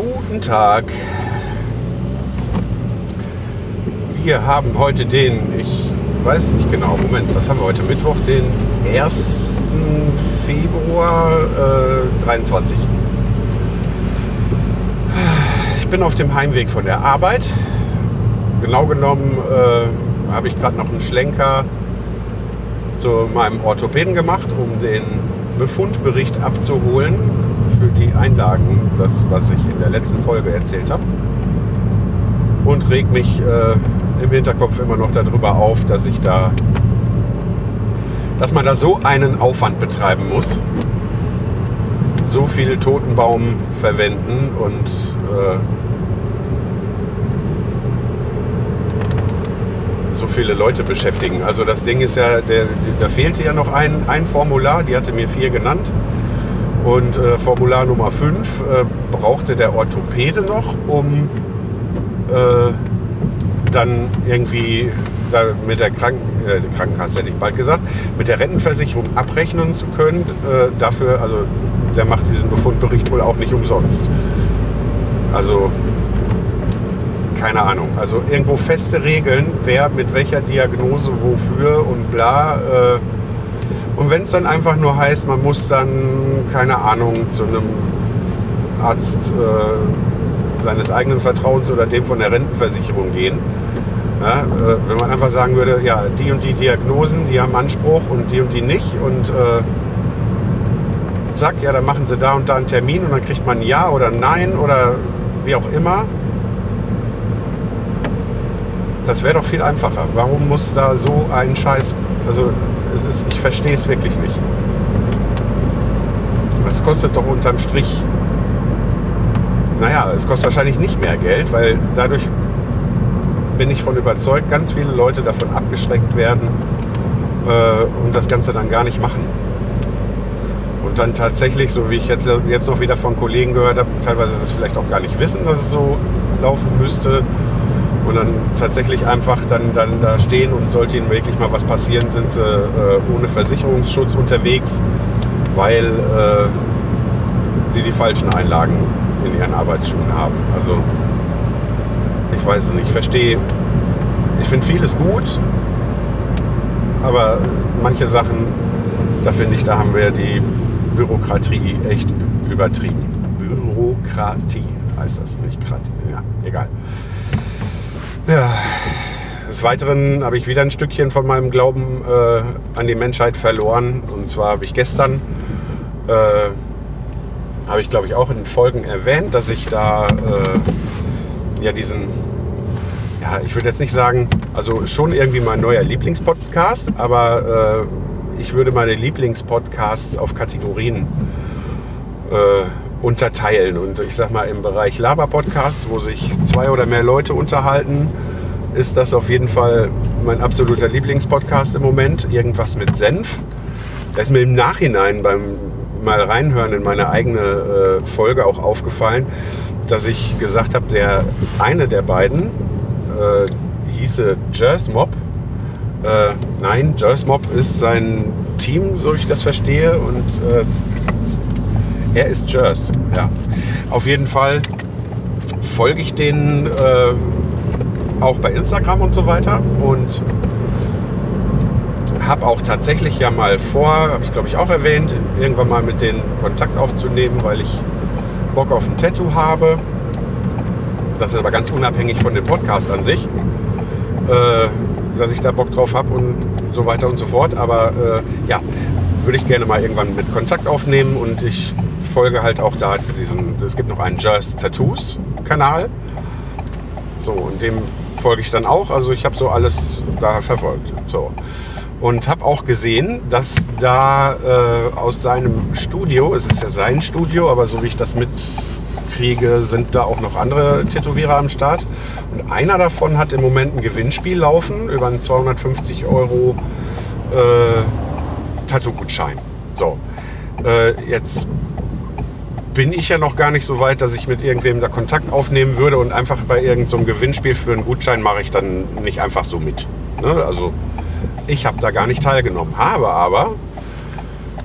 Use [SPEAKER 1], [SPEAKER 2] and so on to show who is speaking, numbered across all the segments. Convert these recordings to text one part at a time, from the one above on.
[SPEAKER 1] Guten Tag. Wir haben heute den, ich weiß nicht genau, Moment, was haben wir heute? Mittwoch, den 1. Februar äh, 23. Ich bin auf dem Heimweg von der Arbeit. Genau genommen äh, habe ich gerade noch einen Schlenker zu meinem Orthopäden gemacht, um den Befundbericht abzuholen für die Einlagen, das, was ich in der letzten Folge erzählt habe. Und reg mich äh, im Hinterkopf immer noch darüber auf, dass ich da, dass man da so einen Aufwand betreiben muss, so viel Totenbaum verwenden und äh, so viele Leute beschäftigen. Also das Ding ist ja, da fehlte ja noch ein, ein Formular, die hatte mir vier genannt. Und äh, Formular Nummer 5 äh, brauchte der Orthopäde noch, um äh, dann irgendwie da mit der Kranken, äh, Krankenkasse hätte ich bald gesagt, mit der Rentenversicherung abrechnen zu können. Äh, dafür, also der macht diesen Befundbericht wohl auch nicht umsonst. Also keine Ahnung. Also irgendwo feste Regeln, wer mit welcher Diagnose wofür und bla. Äh, und wenn es dann einfach nur heißt, man muss dann, keine Ahnung, zu einem Arzt äh, seines eigenen Vertrauens oder dem von der Rentenversicherung gehen. Ja, äh, wenn man einfach sagen würde, ja, die und die Diagnosen, die haben Anspruch und die und die nicht und äh, zack, ja, dann machen sie da und da einen Termin und dann kriegt man ein Ja oder Nein oder wie auch immer. Das wäre doch viel einfacher. Warum muss da so ein Scheiß, also es ist, ich verstehe es wirklich nicht. Das kostet doch unterm Strich, naja, es kostet wahrscheinlich nicht mehr Geld, weil dadurch bin ich von überzeugt, ganz viele Leute davon abgeschreckt werden äh, und das Ganze dann gar nicht machen. Und dann tatsächlich, so wie ich jetzt, jetzt noch wieder von Kollegen gehört habe, teilweise das vielleicht auch gar nicht wissen, dass es so laufen müsste. Und dann tatsächlich einfach dann, dann da stehen und sollte ihnen wirklich mal was passieren, sind sie äh, ohne Versicherungsschutz unterwegs, weil äh, sie die falschen Einlagen in ihren Arbeitsschuhen haben. Also ich weiß es nicht, ich verstehe, ich finde vieles gut, aber manche Sachen, da finde ich, da haben wir die Bürokratie echt übertrieben. Bürokratie heißt das, nicht Kratie. Ja, egal. Ja, des Weiteren habe ich wieder ein Stückchen von meinem Glauben äh, an die Menschheit verloren. Und zwar habe ich gestern, äh, habe ich glaube ich auch in den Folgen erwähnt, dass ich da äh, ja diesen, ja, ich würde jetzt nicht sagen, also schon irgendwie mein neuer Lieblingspodcast, aber äh, ich würde meine Lieblingspodcasts auf Kategorien äh, unterteilen. Und ich sag mal, im Bereich Laber-Podcasts, wo sich zwei oder mehr Leute unterhalten, ist das auf jeden Fall mein absoluter Lieblingspodcast im Moment. Irgendwas mit Senf. Da ist mir im Nachhinein beim mal reinhören in meine eigene äh, Folge auch aufgefallen, dass ich gesagt habe, der eine der beiden äh, hieße Jazz Mob. Äh, nein, Jazz Mob ist sein Team, so ich das verstehe. Und äh, er ist Jers, ja. Auf jeden Fall folge ich denen äh, auch bei Instagram und so weiter und habe auch tatsächlich ja mal vor, habe ich glaube ich auch erwähnt, irgendwann mal mit denen Kontakt aufzunehmen, weil ich Bock auf ein Tattoo habe. Das ist aber ganz unabhängig von dem Podcast an sich, äh, dass ich da Bock drauf habe und so weiter und so fort. Aber äh, ja, würde ich gerne mal irgendwann mit Kontakt aufnehmen und ich folge halt auch da diesen, es gibt noch einen Just Tattoos Kanal. So, und dem folge ich dann auch. Also ich habe so alles da verfolgt. So. Und habe auch gesehen, dass da äh, aus seinem Studio, es ist ja sein Studio, aber so wie ich das mitkriege, sind da auch noch andere Tätowierer am Start. Und einer davon hat im Moment ein Gewinnspiel laufen über einen 250 Euro äh, Tattoo-Gutschein. So, äh, jetzt bin ich ja noch gar nicht so weit, dass ich mit irgendwem da Kontakt aufnehmen würde und einfach bei irgendeinem so Gewinnspiel für einen Gutschein mache ich dann nicht einfach so mit. Ne? Also ich habe da gar nicht teilgenommen, habe aber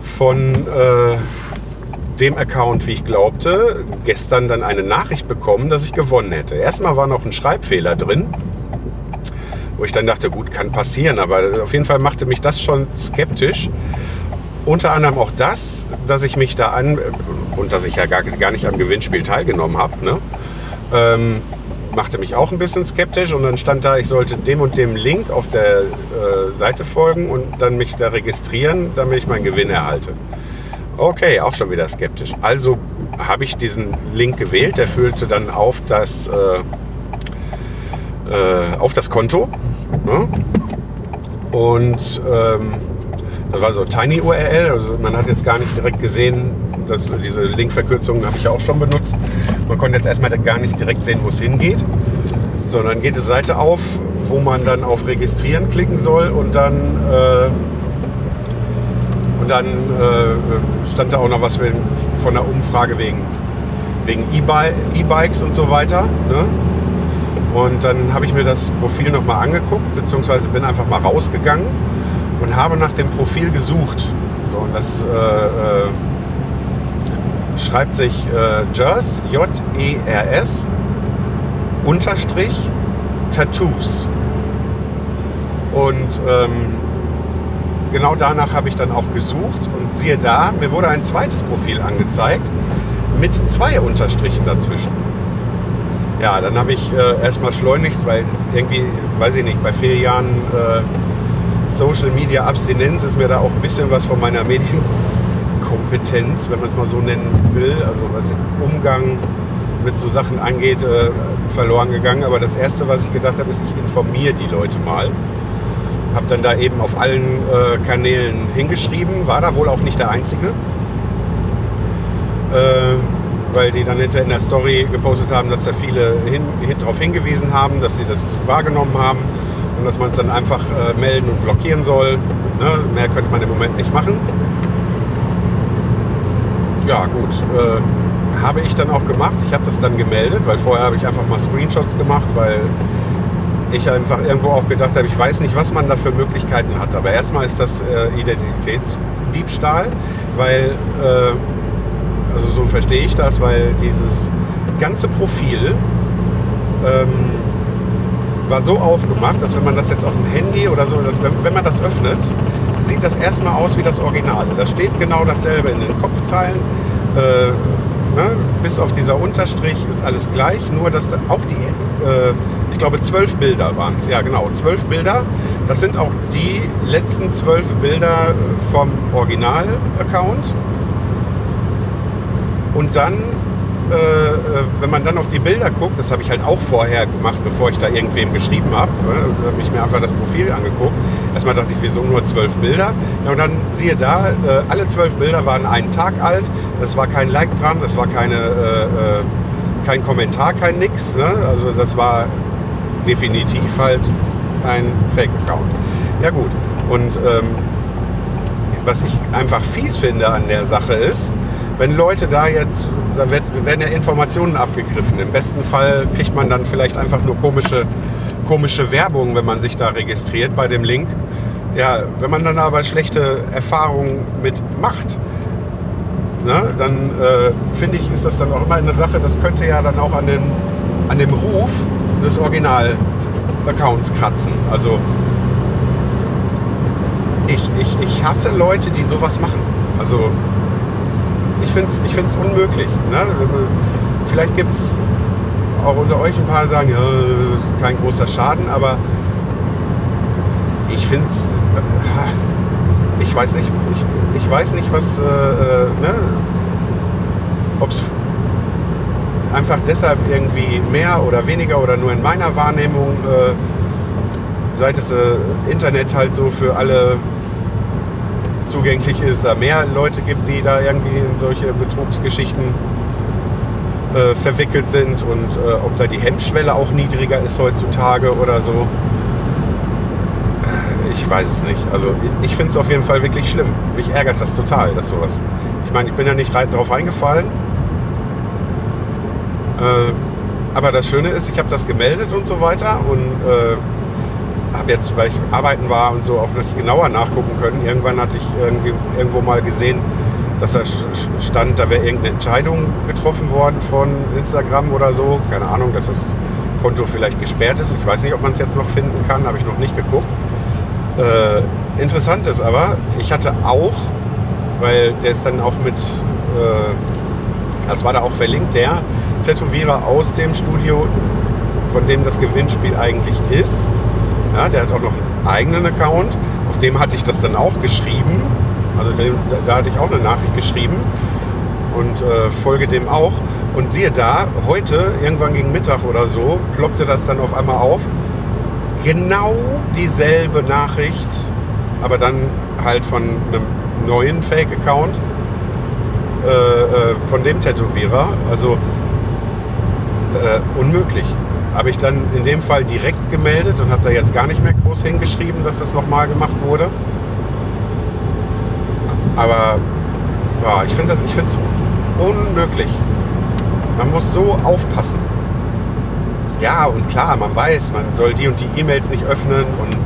[SPEAKER 1] von äh, dem Account, wie ich glaubte, gestern dann eine Nachricht bekommen, dass ich gewonnen hätte. Erstmal war noch ein Schreibfehler drin, wo ich dann dachte, gut, kann passieren, aber auf jeden Fall machte mich das schon skeptisch. Unter anderem auch das, dass ich mich da an und dass ich ja gar, gar nicht am Gewinnspiel teilgenommen habe, ne? ähm, machte mich auch ein bisschen skeptisch und dann stand da, ich sollte dem und dem Link auf der äh, Seite folgen und dann mich da registrieren, damit ich meinen Gewinn erhalte. Okay, auch schon wieder skeptisch. Also habe ich diesen Link gewählt, der führte dann auf das, äh, äh, auf das Konto. Ne? Und ähm, das war so Tiny URL, also man hat jetzt gar nicht direkt gesehen, dass diese Linkverkürzungen habe ich ja auch schon benutzt. Man konnte jetzt erstmal gar nicht direkt sehen, wo es hingeht, sondern geht die Seite auf, wo man dann auf Registrieren klicken soll und dann äh, und dann äh, stand da auch noch was von der Umfrage wegen wegen E-Bikes und so weiter. Ne? Und dann habe ich mir das Profil nochmal angeguckt, beziehungsweise bin einfach mal rausgegangen und habe nach dem Profil gesucht. So, und das äh, äh, schreibt sich äh, Jers, J-E-R-S, Unterstrich, Tattoos. Und ähm, genau danach habe ich dann auch gesucht und siehe da, mir wurde ein zweites Profil angezeigt mit zwei Unterstrichen dazwischen. Ja, dann habe ich äh, erstmal schleunigst, weil irgendwie, weiß ich nicht, bei vier Jahren äh, Social Media Abstinenz ist mir da auch ein bisschen was von meiner Medienkompetenz, wenn man es mal so nennen will, also was den Umgang mit so Sachen angeht, äh, verloren gegangen. Aber das Erste, was ich gedacht habe, ist, ich informiere die Leute mal. Habe dann da eben auf allen äh, Kanälen hingeschrieben, war da wohl auch nicht der Einzige. Äh, weil die dann hinter in der Story gepostet haben, dass da viele hin, hin, darauf hingewiesen haben, dass sie das wahrgenommen haben und dass man es dann einfach äh, melden und blockieren soll. Ne? Mehr könnte man im Moment nicht machen. Ja gut, äh, habe ich dann auch gemacht. Ich habe das dann gemeldet, weil vorher habe ich einfach mal Screenshots gemacht, weil ich einfach irgendwo auch gedacht habe, ich weiß nicht, was man da für Möglichkeiten hat. Aber erstmal ist das äh, Identitätsdiebstahl, weil, äh, also so verstehe ich das, weil dieses ganze Profil ähm, war so aufgemacht, dass wenn man das jetzt auf dem Handy oder so, dass, wenn, wenn man das öffnet, sieht das erstmal aus wie das Originale. Da steht genau dasselbe in den Kopfzeilen. Äh, ne? Bis auf dieser Unterstrich ist alles gleich, nur dass auch die, äh, ich glaube, zwölf Bilder waren es. Ja, genau, zwölf Bilder. Das sind auch die letzten zwölf Bilder vom Original-Account. Und dann wenn man dann auf die Bilder guckt, das habe ich halt auch vorher gemacht, bevor ich da irgendwem geschrieben habe, äh, habe ich mir einfach das Profil angeguckt. Erstmal dachte ich, wieso nur zwölf Bilder? Ja, und dann siehe da, äh, alle zwölf Bilder waren einen Tag alt, es war kein Like dran, es war keine, äh, äh, kein Kommentar, kein Nix. Ne? Also das war definitiv halt ein Fake-Account. Ja gut, und ähm, was ich einfach fies finde an der Sache ist, wenn Leute da jetzt, da werden ja Informationen abgegriffen. Im besten Fall kriegt man dann vielleicht einfach nur komische, komische Werbung, wenn man sich da registriert bei dem Link. Ja, wenn man dann aber schlechte Erfahrungen mit macht, ne, dann äh, finde ich, ist das dann auch immer eine Sache, das könnte ja dann auch an, den, an dem Ruf des Original-Accounts kratzen. Also ich, ich, ich hasse Leute, die sowas machen. Also ich finde es ich find's unmöglich. Ne? Vielleicht gibt es auch unter euch ein paar, die sagen, ja, kein großer Schaden, aber ich finde es, äh, ich weiß nicht, ich, ich weiß nicht, was, äh, äh ne? ob es einfach deshalb irgendwie mehr oder weniger oder nur in meiner Wahrnehmung äh, seit es äh, Internet halt so für alle zugänglich ist, da mehr Leute gibt, die da irgendwie in solche Betrugsgeschichten äh, verwickelt sind und äh, ob da die Hemmschwelle auch niedriger ist heutzutage oder so. Äh, Ich weiß es nicht. Also ich- finde es auf jeden Fall wirklich schlimm. Mich ärgert das total, dass sowas. Ich meine, ich bin ja nicht drauf eingefallen. Äh, aber das Schöne ist, ich habe das gemeldet und so weiter und äh, habe jetzt, weil ich arbeiten war und so auch noch genauer nachgucken können. Irgendwann hatte ich irgendwie irgendwo mal gesehen, dass da stand, da wäre irgendeine Entscheidung getroffen worden von Instagram oder so. Keine Ahnung, dass das Konto vielleicht gesperrt ist. Ich weiß nicht, ob man es jetzt noch finden kann, habe ich noch nicht geguckt. Äh, interessant ist aber, ich hatte auch, weil der ist dann auch mit, äh, das war da auch verlinkt, der Tätowierer aus dem Studio, von dem das Gewinnspiel eigentlich ist. Ja, der hat auch noch einen eigenen Account. Auf dem hatte ich das dann auch geschrieben. Also dem, da, hatte ich auch eine Nachricht geschrieben und äh, folge dem auch. Und siehe da, heute, irgendwann gegen Mittag oder so, ploppte das dann auf einmal auf. Genau dieselbe Nachricht, aber dann halt von einem neuen Fake-Account äh, äh, von dem Tätowierer. Also äh, unmöglich. Habe ich dann in dem Fall direkt gemeldet und habe da jetzt gar nicht mehr groß hingeschrieben, dass das nochmal gemacht wurde. Aber ja, ich finde es unmöglich. Man muss so aufpassen. Ja, und klar, man weiß, man soll die und die E-Mails nicht öffnen und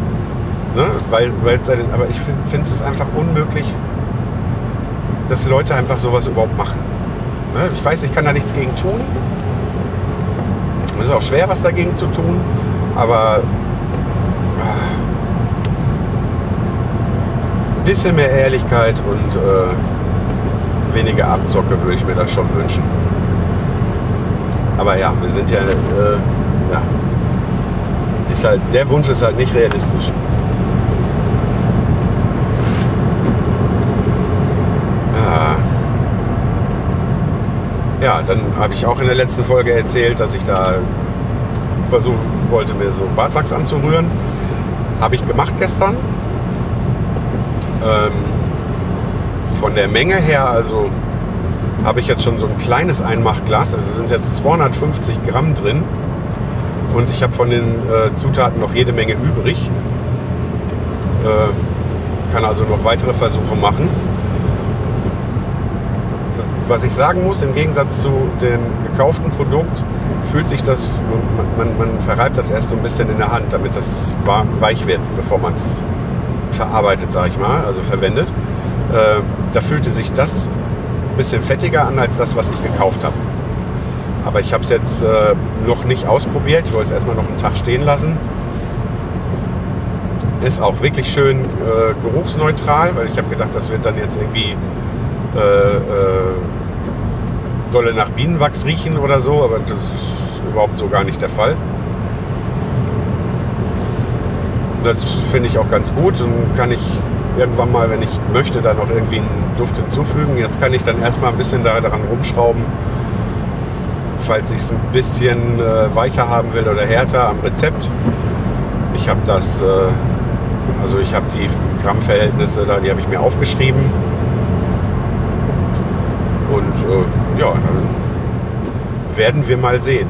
[SPEAKER 1] ne, weil, weil aber ich finde find es einfach unmöglich, dass Leute einfach sowas überhaupt machen. Ne, ich weiß, ich kann da nichts gegen tun. Es ist auch schwer, was dagegen zu tun, aber ah, ein bisschen mehr Ehrlichkeit und äh, weniger Abzocke würde ich mir das schon wünschen. Aber ja, wir sind ja, äh, ja, ist halt, der Wunsch ist halt nicht realistisch. Ja. Ja, dann habe ich auch in der letzten Folge erzählt, dass ich da versuchen wollte, mir so Bartwachs anzurühren. Habe ich gemacht gestern. Ähm, von der Menge her, also habe ich jetzt schon so ein kleines Einmachglas. Also sind jetzt 250 Gramm drin. Und ich habe von den äh, Zutaten noch jede Menge übrig. Äh, kann also noch weitere Versuche machen. Was ich sagen muss, im Gegensatz zu dem gekauften Produkt, fühlt sich das, man, man, man verreibt das erst so ein bisschen in der Hand, damit das weich wird, bevor man es verarbeitet, sage ich mal, also verwendet. Äh, da fühlte sich das ein bisschen fettiger an als das, was ich gekauft habe. Aber ich habe es jetzt äh, noch nicht ausprobiert. Ich wollte es erstmal noch einen Tag stehen lassen. Ist auch wirklich schön äh, geruchsneutral, weil ich habe gedacht, das wird dann jetzt irgendwie äh, äh, dolle nach Bienenwachs riechen oder so, aber das ist überhaupt so gar nicht der Fall. Das finde ich auch ganz gut und kann ich irgendwann mal, wenn ich möchte, da noch irgendwie einen Duft hinzufügen. Jetzt kann ich dann erstmal ein bisschen da, daran rumschrauben, falls ich es ein bisschen äh, weicher haben will oder härter am Rezept. Ich habe das, äh, also ich habe die Grammverhältnisse da, die habe ich mir aufgeschrieben. Äh, ja, dann werden wir mal sehen.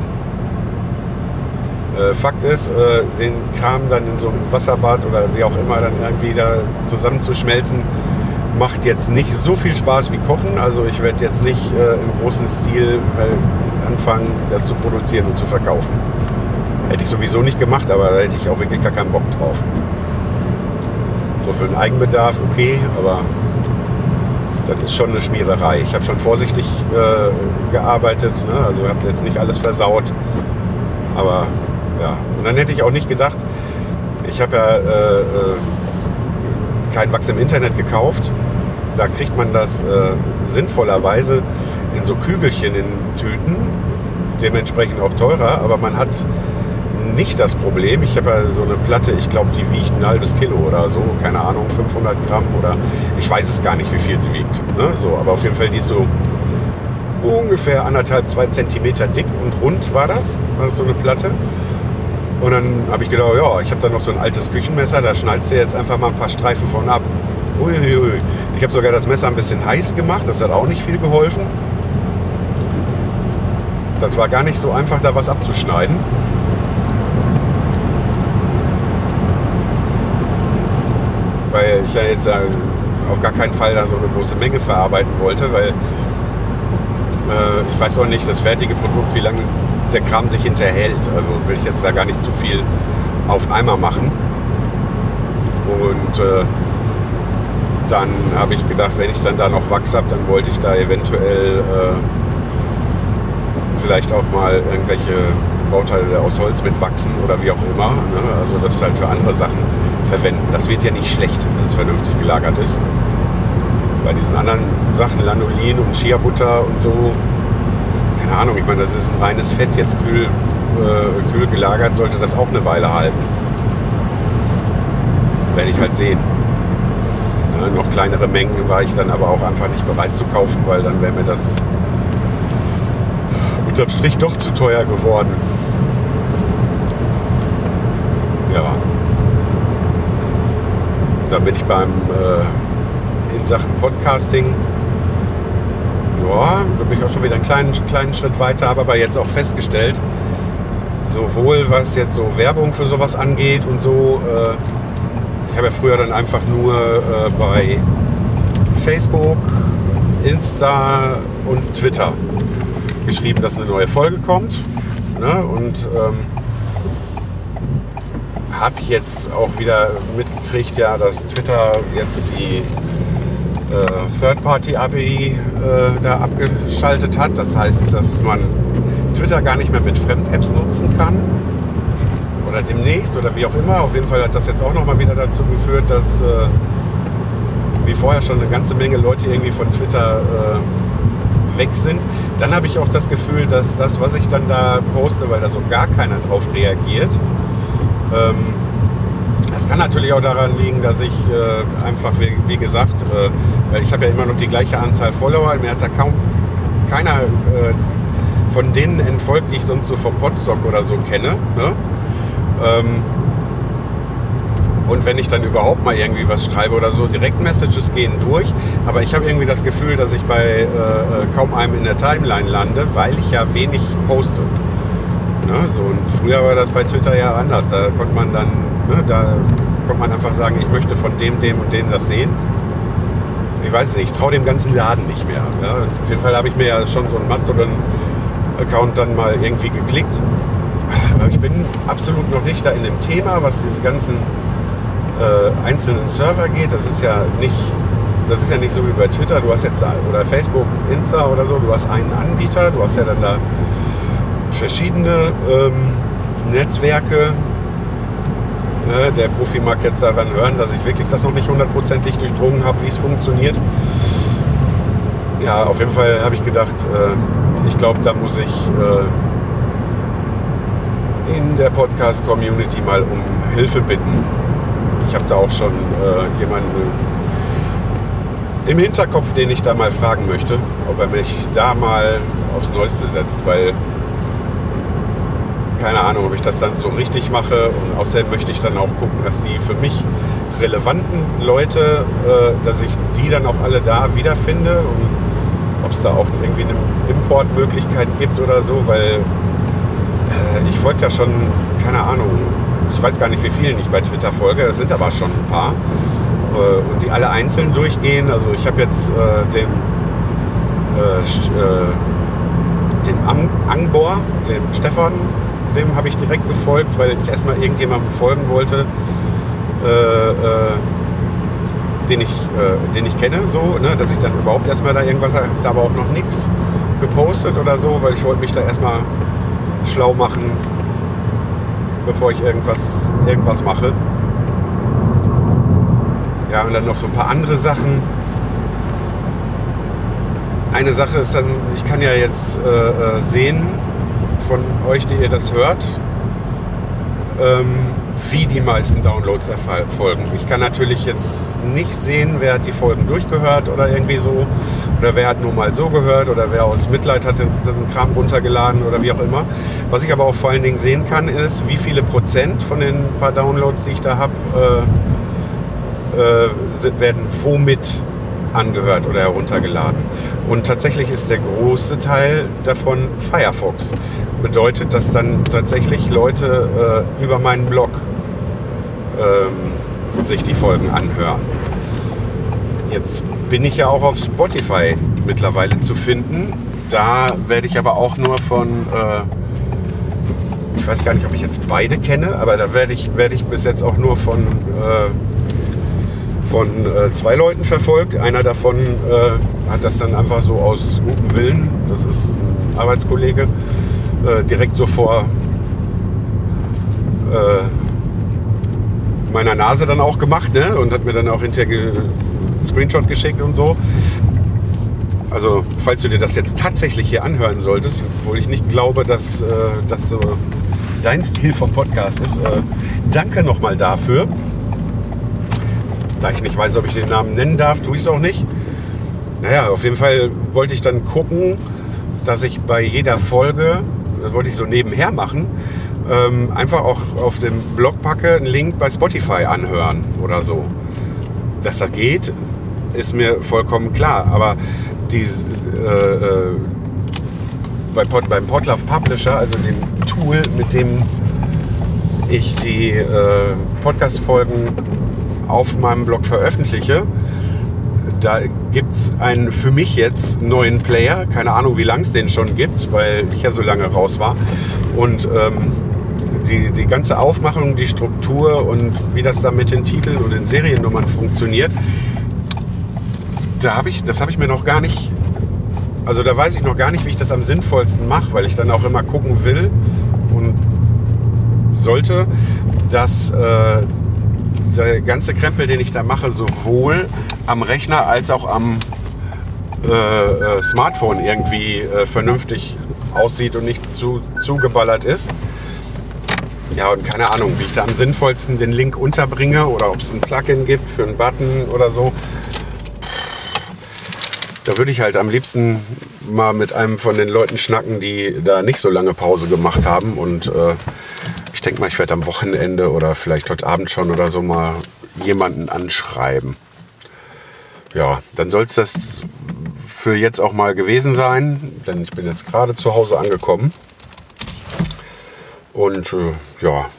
[SPEAKER 1] Äh, Fakt ist, äh, den Kram dann in so einem Wasserbad oder wie auch immer dann irgendwie da zusammenzuschmelzen, macht jetzt nicht so viel Spaß wie Kochen. Also ich werde jetzt nicht äh, im großen Stil äh, anfangen, das zu produzieren und zu verkaufen. Hätte ich sowieso nicht gemacht, aber da hätte ich auch wirklich gar keinen Bock drauf. So für den Eigenbedarf okay, aber das ist schon eine Schmiererei. Ich habe schon vorsichtig äh, gearbeitet, ne? also habe jetzt nicht alles versaut. Aber ja, und dann hätte ich auch nicht gedacht, ich habe ja äh, äh, kein Wachs im Internet gekauft. Da kriegt man das äh, sinnvollerweise in so Kügelchen in Tüten, dementsprechend auch teurer, aber man hat nicht das Problem. Ich habe ja so eine Platte, ich glaube, die wiegt ein halbes Kilo oder so, keine Ahnung, 500 Gramm oder ich weiß es gar nicht, wie viel sie wiegt. Ne? So, aber auf jeden Fall, die ist so ungefähr anderthalb, zwei Zentimeter dick und rund war das. War das so eine Platte. Und dann habe ich gedacht, ja, ich habe da noch so ein altes Küchenmesser, da schneidest du jetzt einfach mal ein paar Streifen von ab. Uiuiui. Ich habe sogar das Messer ein bisschen heiß gemacht, das hat auch nicht viel geholfen. Das war gar nicht so einfach, da was abzuschneiden. Weil ich ja jetzt äh, auf gar keinen Fall da so eine große Menge verarbeiten wollte, weil äh, ich weiß auch nicht, das fertige Produkt, wie lange der Kram sich hinterhält. Also will ich jetzt da gar nicht zu viel auf einmal machen. Und äh, dann habe ich gedacht, wenn ich dann da noch Wachs habe, dann wollte ich da eventuell äh, vielleicht auch mal irgendwelche Bauteile aus Holz mit wachsen oder wie auch immer. Ne? Also das halt für andere Sachen verwenden. Das wird ja nicht schlecht, wenn es vernünftig gelagert ist. Bei diesen anderen Sachen, Lanolin und Chia-Butter und so, keine Ahnung, ich meine, das ist ein reines Fett, jetzt kühl, äh, kühl gelagert, sollte das auch eine Weile halten. Werde ich halt sehen. Ja, noch kleinere Mengen war ich dann aber auch einfach nicht bereit zu kaufen, weil dann wäre mir das unterm Strich doch zu teuer geworden. Ja. Dann bin ich beim äh, in Sachen Podcasting. Ja, da bin ich auch schon wieder einen kleinen, kleinen Schritt weiter, habe aber jetzt auch festgestellt, sowohl was jetzt so Werbung für sowas angeht und so, äh, ich habe ja früher dann einfach nur äh, bei Facebook, Insta und Twitter geschrieben, dass eine neue Folge kommt. Ne? Und ähm, habe jetzt auch wieder mitgekriegt, ja, dass Twitter jetzt die äh, Third-Party-API äh, da abgeschaltet hat. Das heißt, dass man Twitter gar nicht mehr mit Fremd-Apps nutzen kann. Oder demnächst oder wie auch immer. Auf jeden Fall hat das jetzt auch nochmal wieder dazu geführt, dass äh, wie vorher schon eine ganze Menge Leute irgendwie von Twitter äh, weg sind. Dann habe ich auch das Gefühl, dass das, was ich dann da poste, weil da so gar keiner drauf reagiert, ähm, das kann natürlich auch daran liegen, dass ich äh, einfach, wie, wie gesagt, äh, ich habe ja immer noch die gleiche Anzahl Follower, mir hat da kaum keiner äh, von denen entfolgt, die ich sonst so vom Podstock oder so kenne. Ne? Ähm, und wenn ich dann überhaupt mal irgendwie was schreibe oder so, Direktmessages gehen durch. Aber ich habe irgendwie das Gefühl, dass ich bei äh, kaum einem in der Timeline lande, weil ich ja wenig poste. Ne? So, und früher war das bei Twitter ja anders. Da konnte man dann, ne, da konnte man einfach sagen, ich möchte von dem, dem und dem das sehen. Ich weiß nicht, ich traue dem ganzen Laden nicht mehr. Ja? Auf jeden Fall habe ich mir ja schon so einen Mastodon-Account dann mal irgendwie geklickt. Aber ich bin absolut noch nicht da in dem Thema, was diese ganzen äh, einzelnen Server geht. Das ist ja nicht, das ist ja nicht so wie bei Twitter. Du hast jetzt oder Facebook, Insta oder so. Du hast einen Anbieter. Du hast ja dann da verschiedene ähm, Netzwerke. Ne, der Profi mag jetzt daran hören, dass ich wirklich das noch nicht hundertprozentig durchdrungen habe, wie es funktioniert. Ja, auf jeden Fall habe ich gedacht, äh, ich glaube, da muss ich äh, in der Podcast-Community mal um Hilfe bitten. Ich habe da auch schon äh, jemanden im Hinterkopf, den ich da mal fragen möchte, ob er mich da mal aufs Neueste setzt, weil keine Ahnung, ob ich das dann so richtig mache und außerdem möchte ich dann auch gucken, dass die für mich relevanten Leute, äh, dass ich die dann auch alle da wiederfinde und ob es da auch irgendwie eine Importmöglichkeit gibt oder so, weil äh, ich folge ja schon, keine Ahnung, ich weiß gar nicht, wie vielen ich bei Twitter folge, das sind aber schon ein paar. Äh, und die alle einzeln durchgehen. Also ich habe jetzt äh, den, äh, den Ang Angbor, dem Stefan, dem habe ich direkt gefolgt, weil ich erstmal irgendjemandem folgen wollte, äh, äh, den, ich, äh, den ich kenne, so, ne, dass ich dann überhaupt erstmal da irgendwas, habe aber auch noch nichts gepostet oder so, weil ich wollte mich da erstmal schlau machen, bevor ich irgendwas, irgendwas mache. Ja, und dann noch so ein paar andere Sachen. Eine Sache ist dann, ich kann ja jetzt äh, äh sehen von euch, die ihr das hört, ähm, wie die meisten Downloads erfolgen. Ich kann natürlich jetzt nicht sehen, wer hat die Folgen durchgehört oder irgendwie so. oder wer hat nur mal so gehört oder wer aus Mitleid hat den, Kram runtergeladen oder wie auch immer. Was ich aber auch vor allen Dingen sehen kann, ist, wie viele Prozent von den paar Downloads, die ich da habe, äh, äh, werden womit angehört oder heruntergeladen. Und tatsächlich ist der große Teil davon Firefox. Bedeutet, dass dann tatsächlich Leute äh, über meinen Blog ähm, sich die Folgen anhören. Jetzt bin ich ja auch auf Spotify mittlerweile zu finden. Da werde ich aber auch nur von, äh, ich weiß gar nicht, ob ich jetzt beide kenne, aber da werde ich, werde ich bis jetzt auch nur von, äh, von äh, zwei Leuten verfolgt. Einer davon äh, hat das dann einfach so aus gutem Willen, das ist ein Arbeitskollege, äh, direkt so vor äh, meiner Nase dann auch gemacht ne? und hat mir dann auch hinterher Screenshot geschickt und so. Also, falls du dir das jetzt tatsächlich hier anhören solltest, obwohl ich nicht glaube, dass äh, das so dein Stil vom Podcast ist, äh, danke nochmal dafür. Da ich nicht weiß, ob ich den Namen nennen darf, tue ich es auch nicht. Naja, auf jeden Fall wollte ich dann gucken, dass ich bei jeder Folge, das wollte ich so nebenher machen, ähm, einfach auch auf dem Blog packe, einen Link bei Spotify anhören oder so. Dass das geht, ist mir vollkommen klar. Aber die, äh, äh, bei Pod, beim Podlove Publisher, also dem Tool, mit dem ich die äh, Podcast-Folgen auf meinem Blog veröffentliche, da gibt es einen für mich jetzt neuen Player. Keine Ahnung, wie lange es den schon gibt, weil ich ja so lange raus war. Und ähm, die, die ganze Aufmachung, die Struktur und wie das da mit den Titeln und den Seriennummern funktioniert, da habe ich, das habe ich mir noch gar nicht, also da weiß ich noch gar nicht, wie ich das am sinnvollsten mache, weil ich dann auch immer gucken will und sollte, dass äh, der ganze Krempel, den ich da mache, sowohl am Rechner als auch am äh, äh, Smartphone irgendwie äh, vernünftig aussieht und nicht zu zugeballert ist. Ja, und keine Ahnung, wie ich da am sinnvollsten den Link unterbringe oder ob es ein Plugin gibt für einen Button oder so. Da würde ich halt am liebsten mal mit einem von den Leuten schnacken, die da nicht so lange Pause gemacht haben. Und äh, ich denke mal, ich werde am Wochenende oder vielleicht heute Abend schon oder so mal jemanden anschreiben. Ja, dann soll es das für jetzt auch mal gewesen sein, denn ich bin jetzt gerade zu Hause angekommen. Und äh, ja,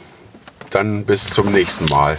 [SPEAKER 1] dann bis zum nächsten Mal.